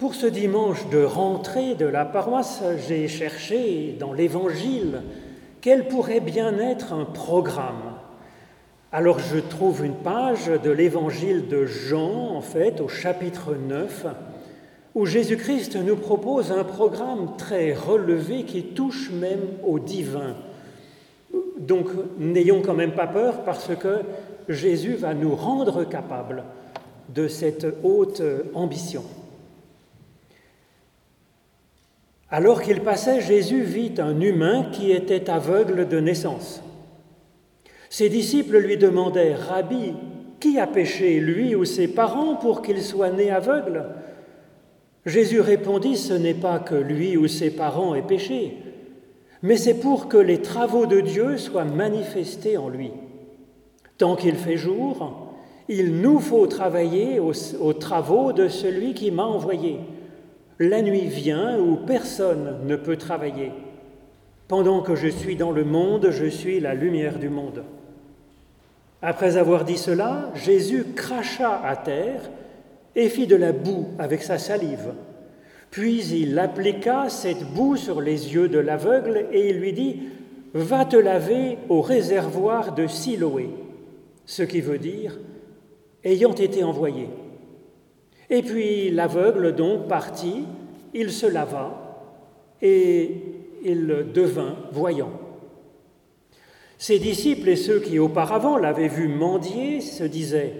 Pour ce dimanche de rentrée de la paroisse, j'ai cherché dans l'Évangile quel pourrait bien être un programme. Alors je trouve une page de l'Évangile de Jean, en fait, au chapitre 9, où Jésus-Christ nous propose un programme très relevé qui touche même au divin. Donc n'ayons quand même pas peur parce que Jésus va nous rendre capables de cette haute ambition. Alors qu'il passait, Jésus vit un humain qui était aveugle de naissance. Ses disciples lui demandèrent, Rabbi, qui a péché, lui ou ses parents, pour qu'il soit né aveugle? Jésus répondit, Ce n'est pas que lui ou ses parents aient péché, mais c'est pour que les travaux de Dieu soient manifestés en lui. Tant qu'il fait jour, il nous faut travailler aux, aux travaux de celui qui m'a envoyé. La nuit vient où personne ne peut travailler. Pendant que je suis dans le monde, je suis la lumière du monde. Après avoir dit cela, Jésus cracha à terre et fit de la boue avec sa salive. Puis il appliqua cette boue sur les yeux de l'aveugle et il lui dit Va te laver au réservoir de Siloé, ce qui veut dire ayant été envoyé. Et puis l'aveugle donc partit, il se lava et il devint voyant. Ses disciples et ceux qui auparavant l'avaient vu mendier se disaient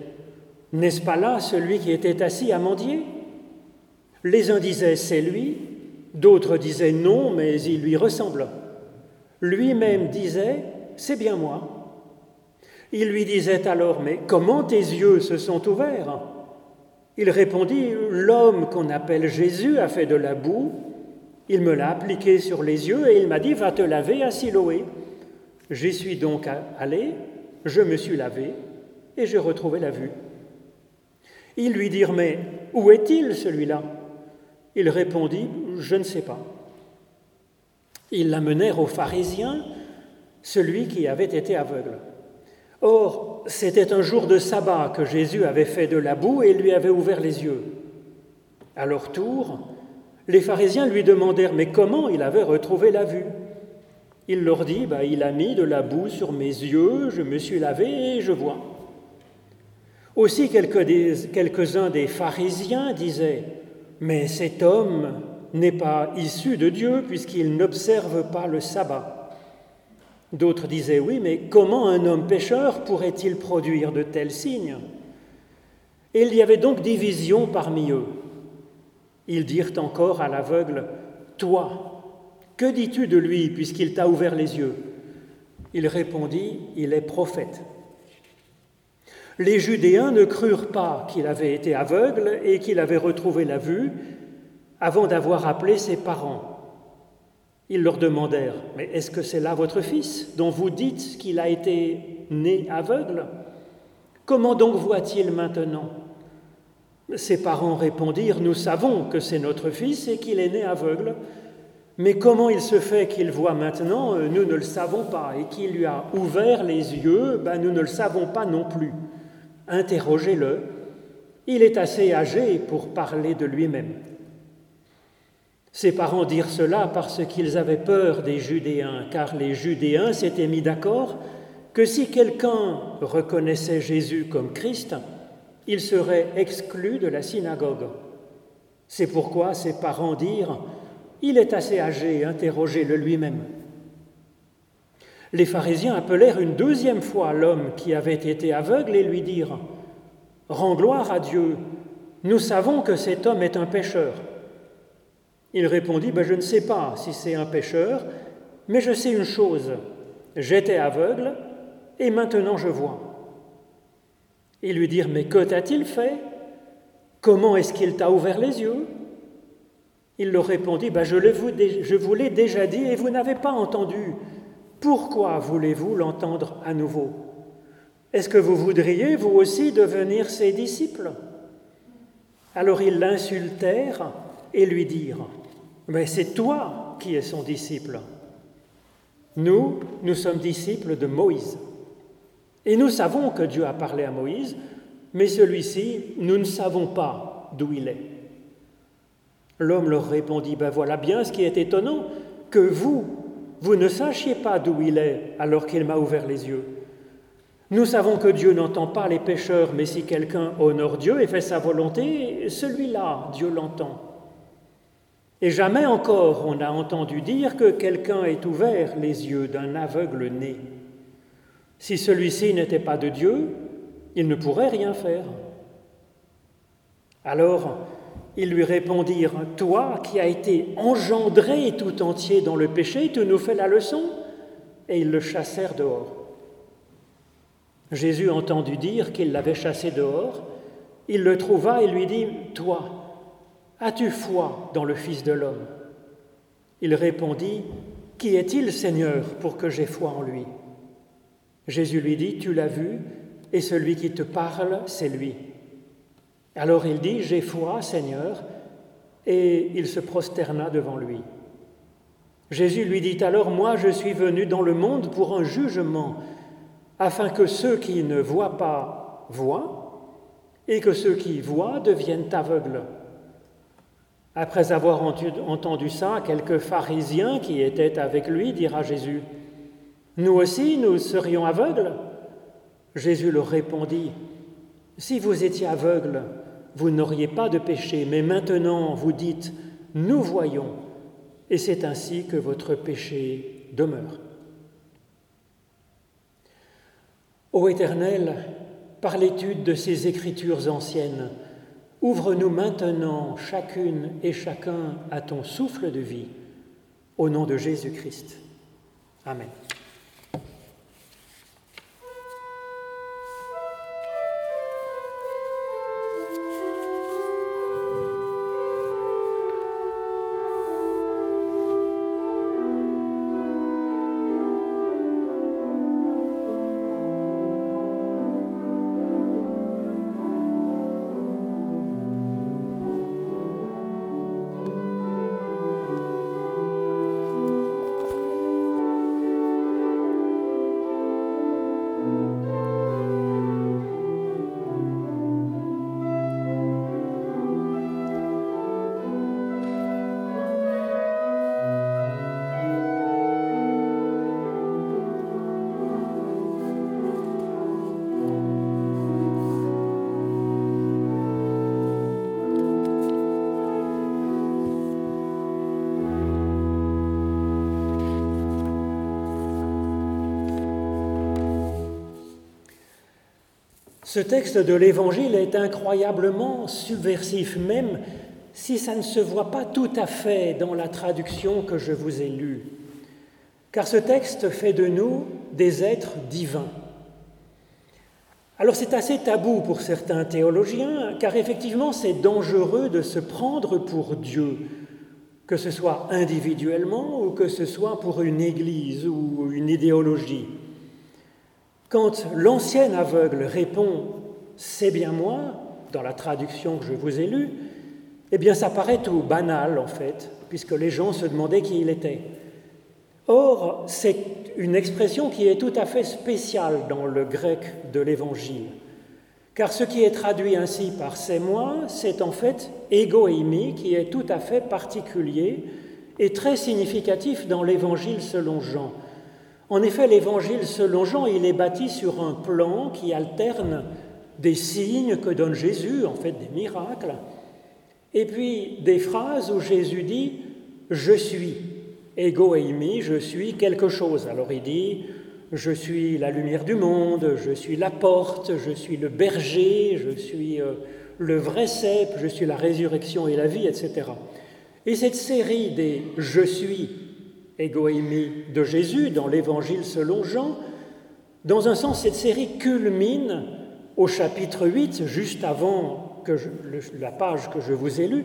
N'est-ce pas là celui qui était assis à mendier? Les uns disaient C'est lui, d'autres disaient Non, mais il lui ressemble. Lui-même disait C'est bien moi. Il lui disait alors Mais comment tes yeux se sont ouverts? Il répondit, L'homme qu'on appelle Jésus a fait de la boue, il me l'a appliqué sur les yeux et il m'a dit, Va te laver à Siloé. J'y suis donc allé, je me suis lavé et j'ai retrouvé la vue. Ils lui dirent, Mais où est-il celui-là? Il répondit, Je ne sais pas. Ils l'amenèrent aux pharisiens, celui qui avait été aveugle. Or, c'était un jour de sabbat que Jésus avait fait de la boue et lui avait ouvert les yeux. À leur tour, les pharisiens lui demandèrent Mais comment il avait retrouvé la vue? Il leur dit bah, Il a mis de la boue sur mes yeux, je me suis lavé et je vois. Aussi, quelques-uns des pharisiens disaient Mais cet homme n'est pas issu de Dieu puisqu'il n'observe pas le sabbat. D'autres disaient oui, mais comment un homme pécheur pourrait-il produire de tels signes? Et il y avait donc division parmi eux. Ils dirent encore à l'aveugle, Toi, que dis-tu de lui puisqu'il t'a ouvert les yeux? Il répondit, Il est prophète. Les Judéens ne crurent pas qu'il avait été aveugle et qu'il avait retrouvé la vue avant d'avoir appelé ses parents. Ils leur demandèrent, mais est-ce que c'est là votre fils dont vous dites qu'il a été né aveugle Comment donc voit-il maintenant? Ses parents répondirent, nous savons que c'est notre fils et qu'il est né aveugle, mais comment il se fait qu'il voit maintenant Nous ne le savons pas. Et qu'il lui a ouvert les yeux, ben, nous ne le savons pas non plus. Interrogez-le. Il est assez âgé pour parler de lui-même. Ses parents dirent cela parce qu'ils avaient peur des Judéens, car les Judéens s'étaient mis d'accord que si quelqu'un reconnaissait Jésus comme Christ, il serait exclu de la synagogue. C'est pourquoi ses parents dirent Il est assez âgé, interrogez-le lui-même. Les pharisiens appelèrent une deuxième fois l'homme qui avait été aveugle et lui dirent Rends gloire à Dieu, nous savons que cet homme est un pécheur. Il répondit, ben, je ne sais pas si c'est un pécheur, mais je sais une chose, j'étais aveugle et maintenant je vois. Ils lui dirent, mais que t'a-t-il fait? Comment est-ce qu'il t'a ouvert les yeux? Il leur répondit, je, je vous l'ai déjà dit et vous n'avez pas entendu. Pourquoi voulez-vous l'entendre à nouveau? Est-ce que vous voudriez, vous aussi, devenir ses disciples? Alors ils l'insultèrent et lui dirent, mais c'est toi qui es son disciple. Nous, nous sommes disciples de Moïse. Et nous savons que Dieu a parlé à Moïse, mais celui-ci, nous ne savons pas d'où il est. L'homme leur répondit, ben voilà bien ce qui est étonnant, que vous, vous ne sachiez pas d'où il est alors qu'il m'a ouvert les yeux. Nous savons que Dieu n'entend pas les pécheurs, mais si quelqu'un honore Dieu et fait sa volonté, celui-là, Dieu l'entend. Et jamais encore on a entendu dire que quelqu'un ait ouvert les yeux d'un aveugle né. Si celui-ci n'était pas de Dieu, il ne pourrait rien faire. Alors ils lui répondirent, Toi qui as été engendré tout entier dans le péché, tu nous fais la leçon Et ils le chassèrent dehors. Jésus entendit dire qu'il l'avait chassé dehors. Il le trouva et lui dit, Toi, as-tu foi dans le Fils de l'homme? Il répondit, Qui est-il, Seigneur, pour que j'aie foi en lui? Jésus lui dit, Tu l'as vu, et celui qui te parle, c'est lui. Alors il dit, J'ai foi, Seigneur, et il se prosterna devant lui. Jésus lui dit alors, Moi je suis venu dans le monde pour un jugement, afin que ceux qui ne voient pas voient, et que ceux qui voient deviennent aveugles. Après avoir entendu ça, quelques pharisiens qui étaient avec lui dirent à Jésus, Nous aussi, nous serions aveugles Jésus leur répondit, Si vous étiez aveugles, vous n'auriez pas de péché, mais maintenant vous dites, Nous voyons, et c'est ainsi que votre péché demeure. Ô Éternel, par l'étude de ces écritures anciennes, ouvre-nous maintenant chacune et chacun à ton souffle de vie, au nom de Jésus-Christ. Amen. Ce texte de l'Évangile est incroyablement subversif, même si ça ne se voit pas tout à fait dans la traduction que je vous ai lue. Car ce texte fait de nous des êtres divins. Alors c'est assez tabou pour certains théologiens, car effectivement c'est dangereux de se prendre pour Dieu, que ce soit individuellement ou que ce soit pour une église ou une idéologie. Quand l'ancien aveugle répond C'est bien moi, dans la traduction que je vous ai lue, eh bien ça paraît tout banal en fait, puisque les gens se demandaient qui il était. Or, c'est une expression qui est tout à fait spéciale dans le grec de l'Évangile, car ce qui est traduit ainsi par c'est moi, c'est en fait eimi, qui est tout à fait particulier et très significatif dans l'Évangile selon Jean. En effet, l'évangile selon Jean, il est bâti sur un plan qui alterne des signes que donne Jésus, en fait des miracles, et puis des phrases où Jésus dit Je suis, ego eimi, je suis quelque chose. Alors il dit Je suis la lumière du monde, je suis la porte, je suis le berger, je suis euh, le vrai cep, je suis la résurrection et la vie, etc. Et cette série des Je suis Égoïmie de Jésus dans l'Évangile selon Jean, dans un sens, cette série culmine au chapitre 8, juste avant que la page que je vous ai lue,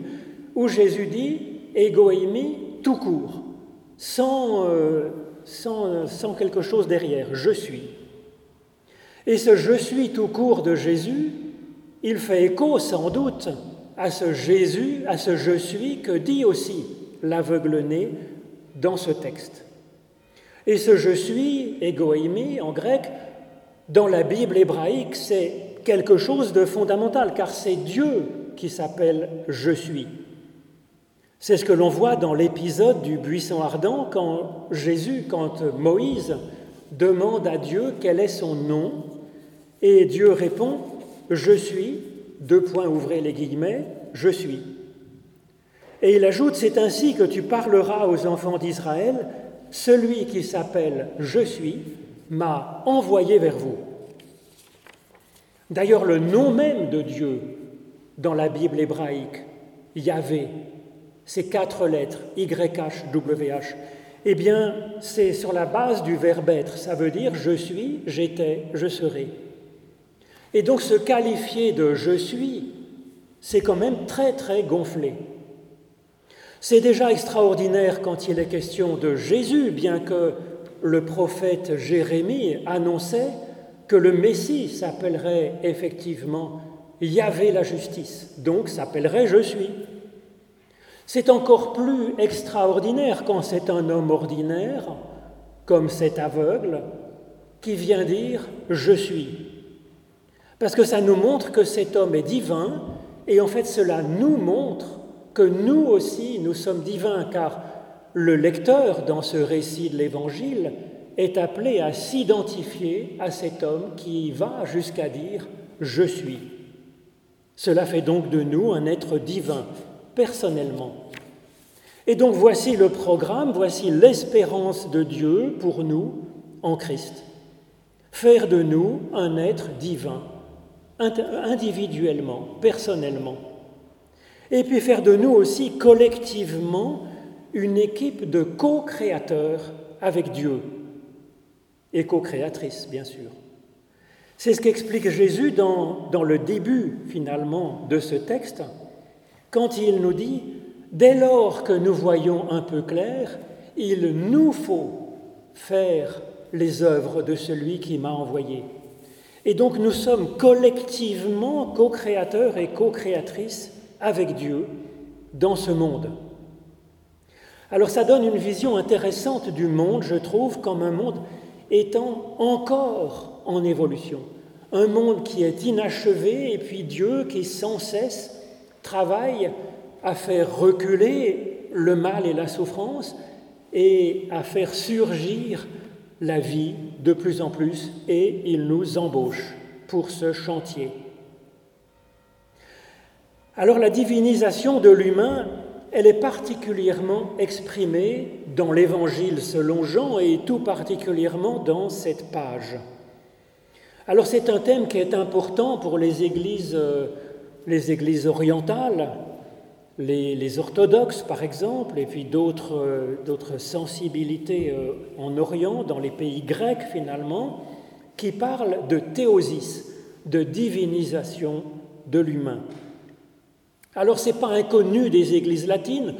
où Jésus dit Égoïmie tout court, sans, euh, sans, sans quelque chose derrière, je suis. Et ce je suis tout court de Jésus, il fait écho sans doute à ce Jésus, à ce je suis que dit aussi l'aveugle-né dans ce texte. Et ce je suis, égoïmi en grec, dans la Bible hébraïque, c'est quelque chose de fondamental, car c'est Dieu qui s'appelle je suis. C'est ce que l'on voit dans l'épisode du buisson ardent quand Jésus, quand Moïse demande à Dieu quel est son nom et Dieu répond Je suis, deux points ouvrez les guillemets, je suis. Et il ajoute C'est ainsi que tu parleras aux enfants d'Israël, celui qui s'appelle Je suis m'a envoyé vers vous. D'ailleurs, le nom même de Dieu dans la Bible hébraïque, Yahvé, ces quatre lettres, YH, WH, eh bien, c'est sur la base du verbe être. Ça veut dire je suis, j'étais, je serai. Et donc se qualifier de je suis, c'est quand même très très gonflé. C'est déjà extraordinaire quand il est question de Jésus, bien que le prophète Jérémie annonçait que le Messie s'appellerait effectivement Yahvé la justice, donc s'appellerait Je suis. C'est encore plus extraordinaire quand c'est un homme ordinaire, comme cet aveugle, qui vient dire Je suis. Parce que ça nous montre que cet homme est divin, et en fait cela nous montre que nous aussi nous sommes divins, car le lecteur dans ce récit de l'Évangile est appelé à s'identifier à cet homme qui va jusqu'à dire ⁇ Je suis ⁇ Cela fait donc de nous un être divin, personnellement. Et donc voici le programme, voici l'espérance de Dieu pour nous en Christ. Faire de nous un être divin individuellement, personnellement. Et puis faire de nous aussi collectivement une équipe de co-créateurs avec Dieu et co-créatrices, bien sûr. C'est ce qu'explique Jésus dans, dans, le début, finalement, de ce texte, quand il nous dit, dès lors que nous voyons un peu clair, il nous faut faire les œuvres de celui qui m'a envoyé. Et donc nous sommes collectivement co-créateurs et co-créatrices avec Dieu dans ce monde. Alors ça donne une vision intéressante du monde, je trouve, comme un monde étant encore en évolution. Un monde qui est inachevé et puis Dieu qui sans cesse travaille à faire reculer le mal et la souffrance et à faire surgir la vie de plus en plus et il nous embauche pour ce chantier. Alors la divinisation de l'humain, elle est particulièrement exprimée dans l'Évangile selon Jean et tout particulièrement dans cette page. Alors c'est un thème qui est important pour les églises, euh, les orientales, les, orthodoxes, par exemple, et puis d'autres euh, sensibilités euh, en Orient, dans les pays grecs finalement, qui parlent de théosis, de divinisation de l'humain. Alors ce n'est pas inconnu des églises latines,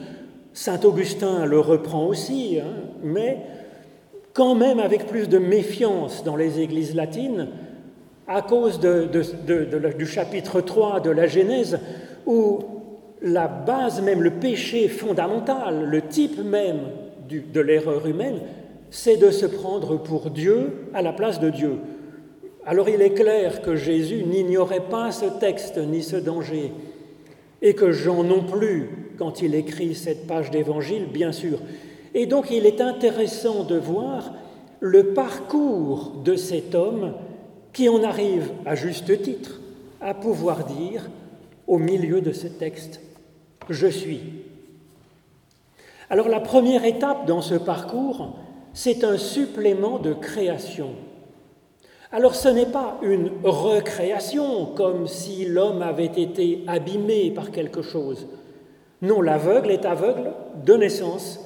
Saint Augustin le reprend aussi, hein, mais quand même avec plus de méfiance dans les églises latines, à cause du chapitre 3 de la Genèse, où la base même, le péché fondamental, le type même de l'erreur humaine, c'est de se prendre pour Dieu à la place de Dieu. Alors il est clair que Jésus n'ignorait pas ce texte ni ce danger, et que Jean non plus, quand il écrit cette page d'évangile, bien sûr. Et donc il est intéressant de voir le parcours de cet homme qui en arrive, à juste titre, à pouvoir dire, au milieu de ce texte, je suis. Alors la première étape dans ce parcours, c'est un supplément de création. Alors ce n'est pas une recréation comme si l'homme avait été abîmé par quelque chose. Non, l'aveugle est aveugle de naissance.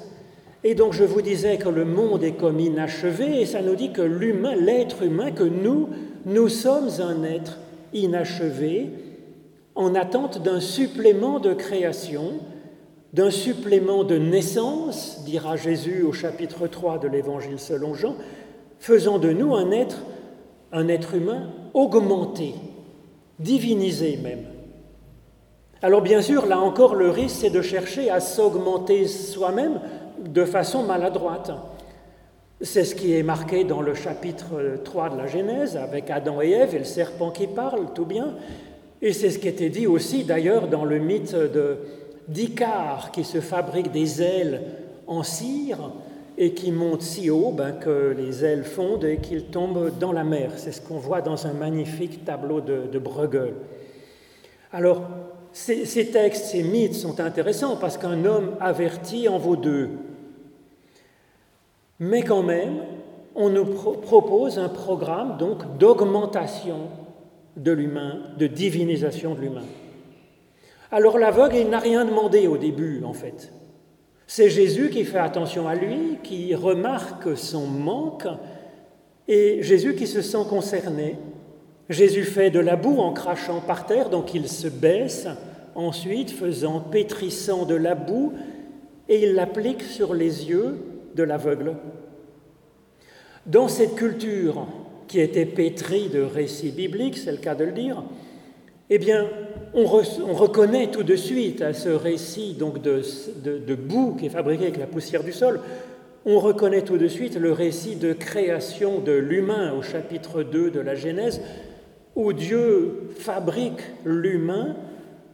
Et donc je vous disais que le monde est comme inachevé et ça nous dit que l'humain, l'être humain, que nous, nous sommes un être inachevé en attente d'un supplément de création, d'un supplément de naissance, dira Jésus au chapitre 3 de l'Évangile selon Jean, faisant de nous un être, un être humain augmenté, divinisé même. Alors bien sûr, là encore, le risque, c'est de chercher à s'augmenter soi-même de façon maladroite. C'est ce qui est marqué dans le chapitre 3 de la Genèse, avec Adam et Ève et le serpent qui parle, tout bien. Et c'est ce qui était dit aussi d'ailleurs dans le mythe d'Icare qui se fabrique des ailes en cire et qui monte si haut ben, que les ailes fondent et qu'il tombe dans la mer. C'est ce qu'on voit dans un magnifique tableau de, de Bruegel. Alors, ces, textes, ces mythes sont intéressants parce qu'un homme averti en vaut deux. Mais quand même, on nous pro propose un programme donc d'augmentation de l'humain, de divinisation de l'humain. Alors l'aveugle, il n'a rien demandé au début, en fait. C'est Jésus qui fait attention à lui, qui remarque son manque, et Jésus qui se sent concerné. Jésus fait de la boue en crachant par terre, donc il se baisse, ensuite faisant pétrissant de la boue, et il l'applique sur les yeux de l'aveugle. Dans cette culture qui était pétrie de récits bibliques, c'est le cas de le dire, eh bien, on, reconnaît tout de suite à ce récit donc de, de, boue qui est fabriqué avec la poussière du sol, on reconnaît tout de suite le récit de création de l'humain au chapitre 2 de la Genèse, où Dieu fabrique l'humain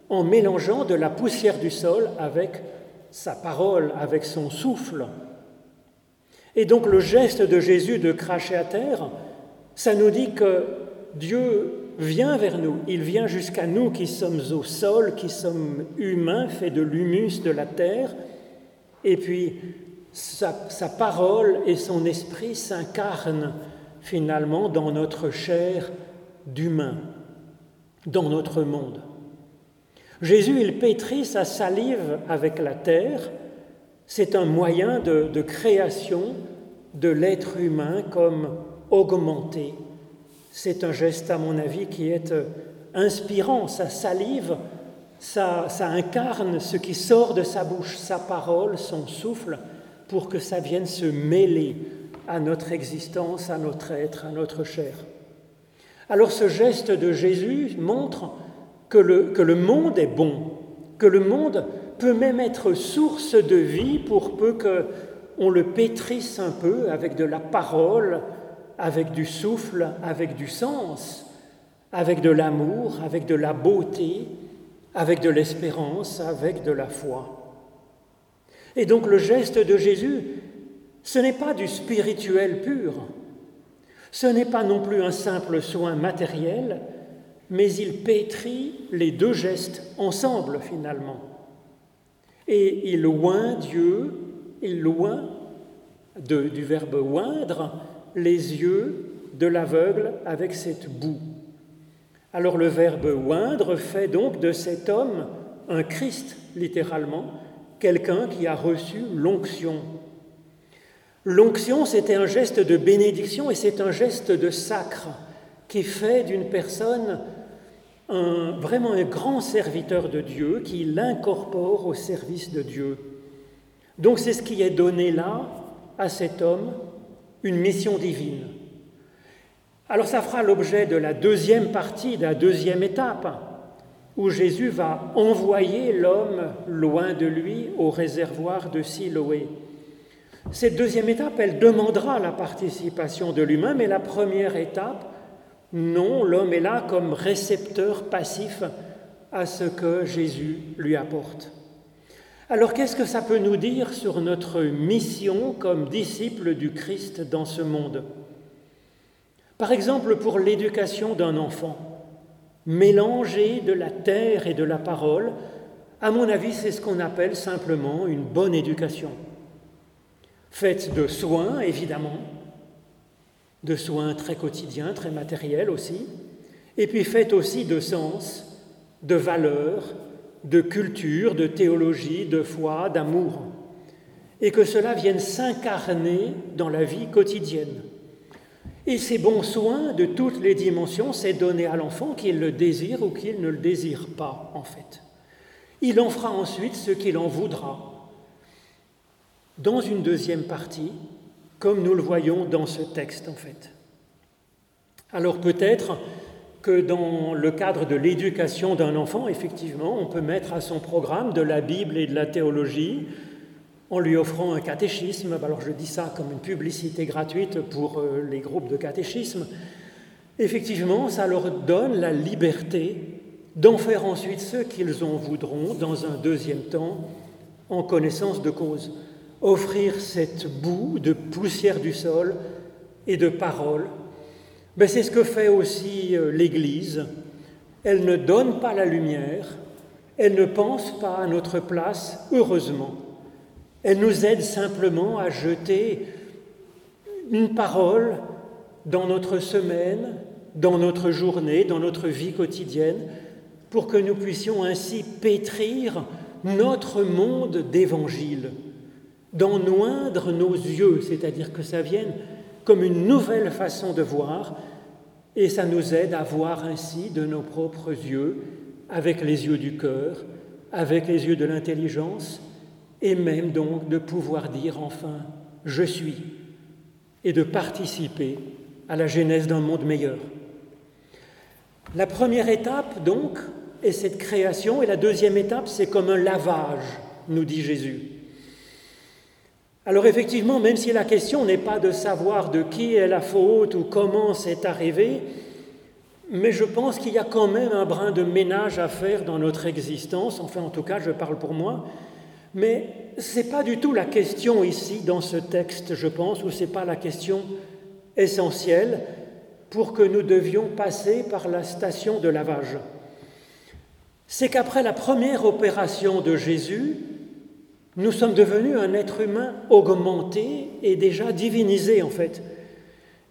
en mélangeant de la poussière du sol avec sa parole, avec son souffle. Et donc le geste de Jésus de cracher à terre, ça nous dit que Dieu vient vers nous, il vient jusqu'à nous qui sommes au sol, qui sommes humains, faits de l'humus de la terre, et puis sa, parole et son esprit s'incarnent finalement dans notre chair d'humain, dans notre monde. Jésus, il pétrit sa salive avec la terre, c'est un moyen de création de l'être humain comme augmenté c'est un geste, à mon avis, qui est euh, inspirant. Sa salive, ça, ça, incarne ce qui sort de sa bouche, sa parole, son souffle, pour que ça vienne se mêler à notre existence, à notre être, à notre chair. Alors ce geste de Jésus montre que le, que le monde est bon, que le monde peut même être source de vie pour peu qu'on le pétrisse un peu avec de la parole, avec du souffle, avec du sens, avec de l'amour, avec de la beauté, avec de l'espérance, avec de la foi. Et donc le geste de Jésus, ce n'est pas du spirituel pur, ce n'est pas non plus un simple soin matériel, mais il pétrit les deux gestes ensemble finalement. Et il oint Dieu, il loin du verbe oindre, les yeux de l'aveugle avec cette boue. Alors le verbe oindre fait donc de cet homme un Christ, littéralement, quelqu'un qui a reçu l'onction. L'onction, c'était un geste de bénédiction et c'est un geste de sacre qui fait d'une personne un, vraiment un grand serviteur de Dieu, qui l'incorpore au service de Dieu. Donc c'est ce qui est donné là à cet homme une mission divine. Alors ça fera l'objet de la deuxième partie, de la deuxième étape, où Jésus va envoyer l'homme loin de lui au réservoir de Siloé. Cette deuxième étape, elle demandera la participation de l'humain, mais la première étape, non, l'homme est là comme récepteur passif à ce que Jésus lui apporte. Alors qu'est-ce que ça peut nous dire sur notre mission comme disciples du Christ dans ce monde? Par exemple, pour l'éducation d'un enfant, mélanger de la terre et de la parole, à mon avis, c'est ce qu'on appelle simplement une bonne éducation. Faite de soins, évidemment, de soins très quotidiens, très matériels aussi, et puis faite aussi de sens, de valeurs, de culture, de théologie, de foi, d'amour, et que cela vienne s'incarner dans la vie quotidienne. Et ces bons soins de toutes les dimensions, c'est donner à l'enfant qu'il le désire ou qu'il ne le désire pas, en fait. Il en fera ensuite ce qu'il en voudra. Dans une deuxième partie, comme nous le voyons dans ce texte, en fait. Alors peut-être que dans le cadre de l'éducation d'un enfant, effectivement, on peut mettre à son programme de la Bible et de la théologie en lui offrant un catéchisme. Alors je dis ça comme une publicité gratuite pour euh, les groupes de catéchisme. Effectivement, ça leur donne la liberté d'en faire ensuite ce qu'ils en voudront dans un deuxième temps, en connaissance de cause. Offrir cette boue de poussière du sol et de paroles, ben c'est ce que fait aussi euh, l'Église. Elle ne donne pas la lumière, elle ne pense pas à notre place, heureusement. Elle nous aide simplement à jeter une parole dans notre semaine, dans notre journée, dans notre vie quotidienne, pour que nous puissions ainsi pétrir notre monde d'évangile, d'en noindre nos yeux, c'est-à-dire que ça vienne comme une nouvelle façon de voir, et ça nous aide à voir ainsi de nos propres yeux, avec les yeux du cœur, avec les yeux de l'intelligence, et même donc de pouvoir dire enfin je suis, et de participer à la genèse d'un monde meilleur. La première étape, donc, est cette création, et la deuxième étape, c'est comme un lavage, nous dit Jésus. Alors effectivement, même si la question n'est pas de savoir de qui est la faute ou comment c'est arrivé, mais je pense qu'il y a quand même un brin de ménage à faire dans notre existence, enfin en tout cas je parle pour moi, mais ce n'est pas du tout la question ici dans ce texte, je pense, ou ce n'est pas la question essentielle pour que nous devions passer par la station de lavage. C'est qu'après la première opération de Jésus, nous sommes devenus un être humain augmenté et déjà divinisé en fait.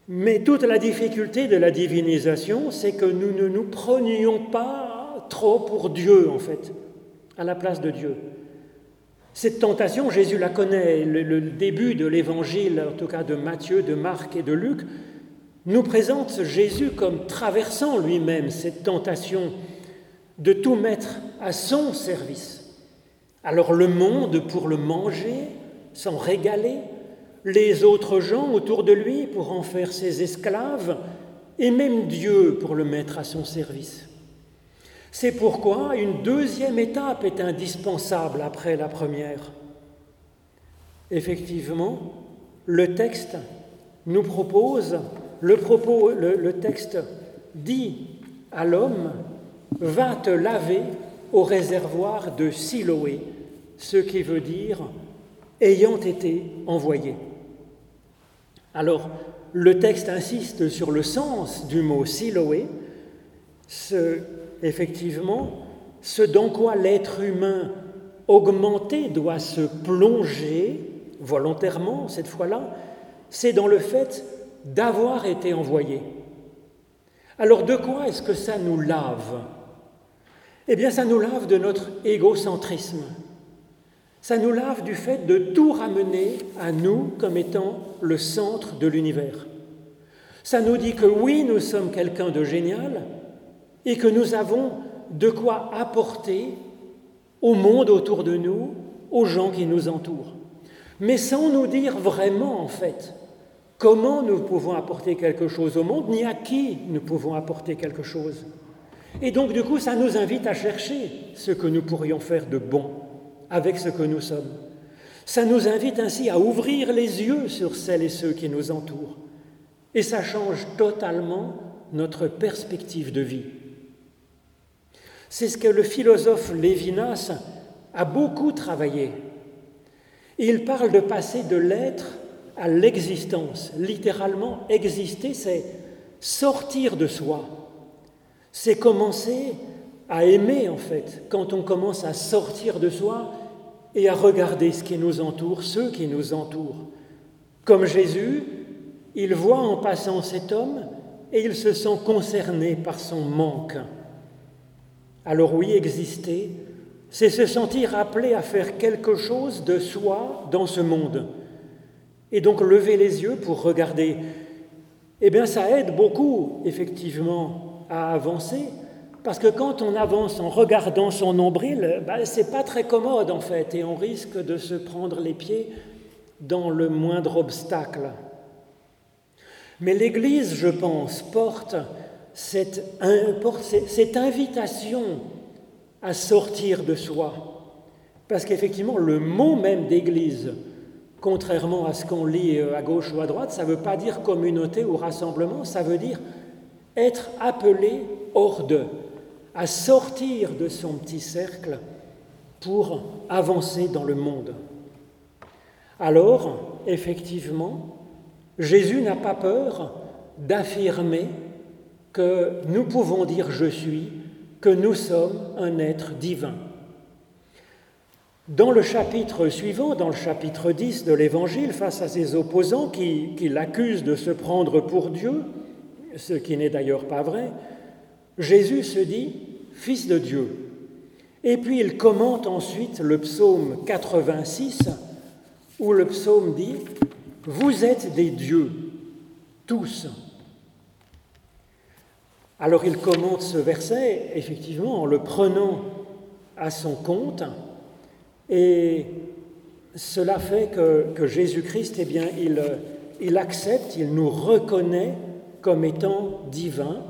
Mais toute la difficulté de la divinisation, c'est que nous ne nous prenions pas trop pour Dieu en fait, à la place de Dieu. Cette tentation, Jésus la connaît. Le, début de l'évangile, en tout cas de Matthieu, de Marc et de Luc, nous présente Jésus comme traversant lui-même cette tentation de tout mettre à son service. Alors le monde pour le manger, s'en régaler, les autres gens autour de lui pour en faire ses esclaves, et même Dieu pour le mettre à son service. C'est pourquoi une deuxième étape est indispensable après la première. Effectivement, le texte nous propose, le, texte dit à l'homme, va te laver au réservoir de Siloé, ce qui veut dire ayant été envoyé. Alors, le texte insiste sur le sens du mot Siloé, ce effectivement, ce dans quoi l'être humain augmenté doit se plonger volontairement, cette fois-là, c'est dans le fait d'avoir été envoyé. Alors de quoi est-ce que ça nous lave? Eh bien ça nous lave de notre égocentrisme. Ça nous lave du fait de tout ramener à nous comme étant le centre de l'univers. Ça nous dit que oui, nous sommes quelqu'un de génial, et que nous avons de quoi apporter au monde autour de nous, aux gens qui nous entourent. Mais sans nous dire vraiment, en fait, comment nous pouvons apporter quelque chose au monde, ni à qui nous pouvons apporter quelque chose. Et donc, du coup, ça nous invite à chercher ce que nous pourrions faire de bon avec ce que nous sommes. Ça nous invite ainsi à ouvrir les yeux sur celles et ceux qui nous entourent. Et ça change totalement notre perspective de vie. C'est ce que le philosophe Lévinas a beaucoup travaillé. Il parle de passer de l'être à l'existence. Littéralement, exister, c'est sortir de soi. C'est commencer à aimer, en fait, quand on commence à sortir de soi et à regarder ce qui nous entoure, ceux qui nous entourent. Comme Jésus, il voit en passant cet homme et il se sent concerné par son manque. Alors oui, exister, c'est se sentir appelé à faire quelque chose de soi dans ce monde. Et donc lever les yeux pour regarder. Eh bien, ça aide beaucoup, effectivement, à avancer, parce que quand on avance en regardant son nombril, ben, c'est pas très commode en fait, et on risque de se prendre les pieds dans le moindre obstacle. Mais l'Église, je pense, porte cette, invitation à sortir de soi. Parce qu'effectivement, le mot même d'Église, contrairement à ce qu'on lit euh, à gauche ou à droite, ça ne veut pas dire communauté ou rassemblement, ça veut dire être appelé hors d'eux, à sortir de son petit cercle pour avancer dans le monde. Alors, effectivement, Jésus n'a pas peur d'affirmer que nous pouvons dire je suis, que nous sommes un être divin. Dans le chapitre suivant, dans le chapitre 10 de l'Évangile, face à ses opposants qui, qui l'accusent de se prendre pour Dieu, ce qui n'est d'ailleurs pas vrai, Jésus se dit Fils de Dieu. Et puis il commente ensuite le psaume 86, où le psaume dit Vous êtes des dieux, tous. Alors il commente ce verset, effectivement, en le prenant à son compte et cela fait que, Jésus-Christ, eh bien, il, accepte, il nous reconnaît comme étant divin,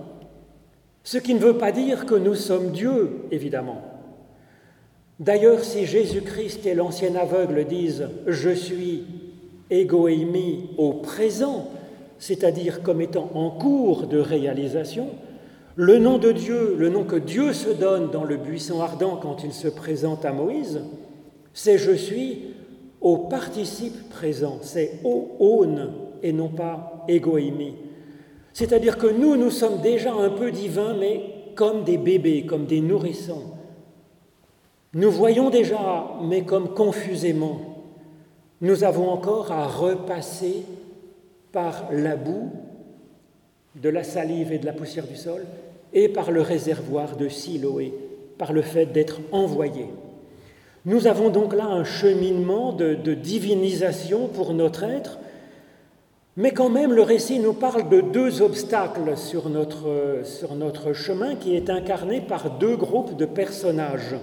ce qui ne veut pas dire que nous sommes Dieu, évidemment. D'ailleurs, si Jésus-Christ et l'ancien aveugle disent Je suis égoïmi au présent, c'est-à-dire comme étant en cours de réalisation, le nom de Dieu, le nom que Dieu se donne dans le buisson ardent quand il se présente à Moïse, c'est je suis au participe présent, c'est au on et non pas égoïmi. C'est-à-dire que nous, nous sommes déjà un peu divins, mais comme des bébés, comme des nourrissons. Nous voyons déjà, mais comme confusément. Nous avons encore à repasser par la boue, de la salive et de la poussière du sol, et par le réservoir de Siloé, par le fait d'être envoyés. Nous avons donc là un cheminement de, divinisation pour notre être, mais quand même le récit nous parle de deux obstacles sur notre, chemin qui est incarné par deux groupes de personnages.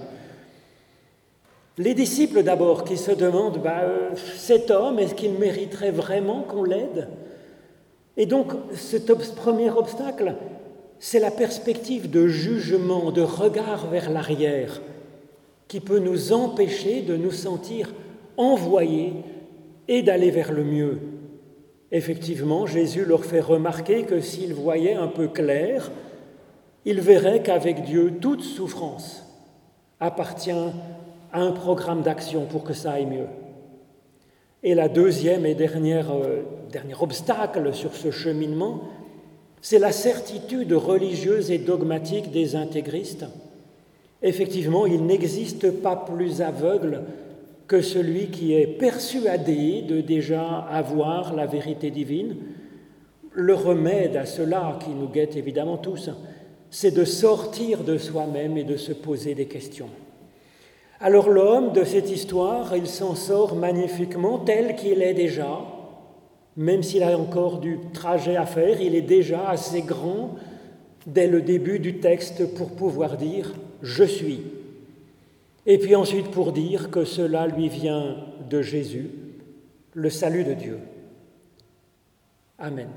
Les disciples d'abord qui se demandent, bah, euh, cet homme, est-ce qu'il mériterait vraiment qu'on l'aide? Et donc ce premier obstacle, c'est la perspective de jugement, de regard vers l'arrière qui peut nous empêcher de nous sentir envoyés et d'aller vers le mieux. Effectivement, Jésus leur fait remarquer que s'ils voyaient un peu clair, ils verraient qu'avec Dieu, toute souffrance appartient à un programme d'action pour que ça aille mieux. Et la deuxième et dernière, euh, dernier obstacle sur ce cheminement, c'est la certitude religieuse et dogmatique des intégristes Effectivement, il n'existe pas plus aveugle que celui qui est persuadé de déjà avoir la vérité divine. Le remède à cela, qui nous guette évidemment tous, c'est de sortir de soi-même et de se poser des questions. Alors l'homme de cette histoire, il s'en sort magnifiquement tel qu'il est déjà, même s'il a encore du trajet à faire, il est déjà assez grand dès le début du texte pour pouvoir dire je suis. Et puis ensuite pour dire que cela lui vient de Jésus, le salut de Dieu. Amen.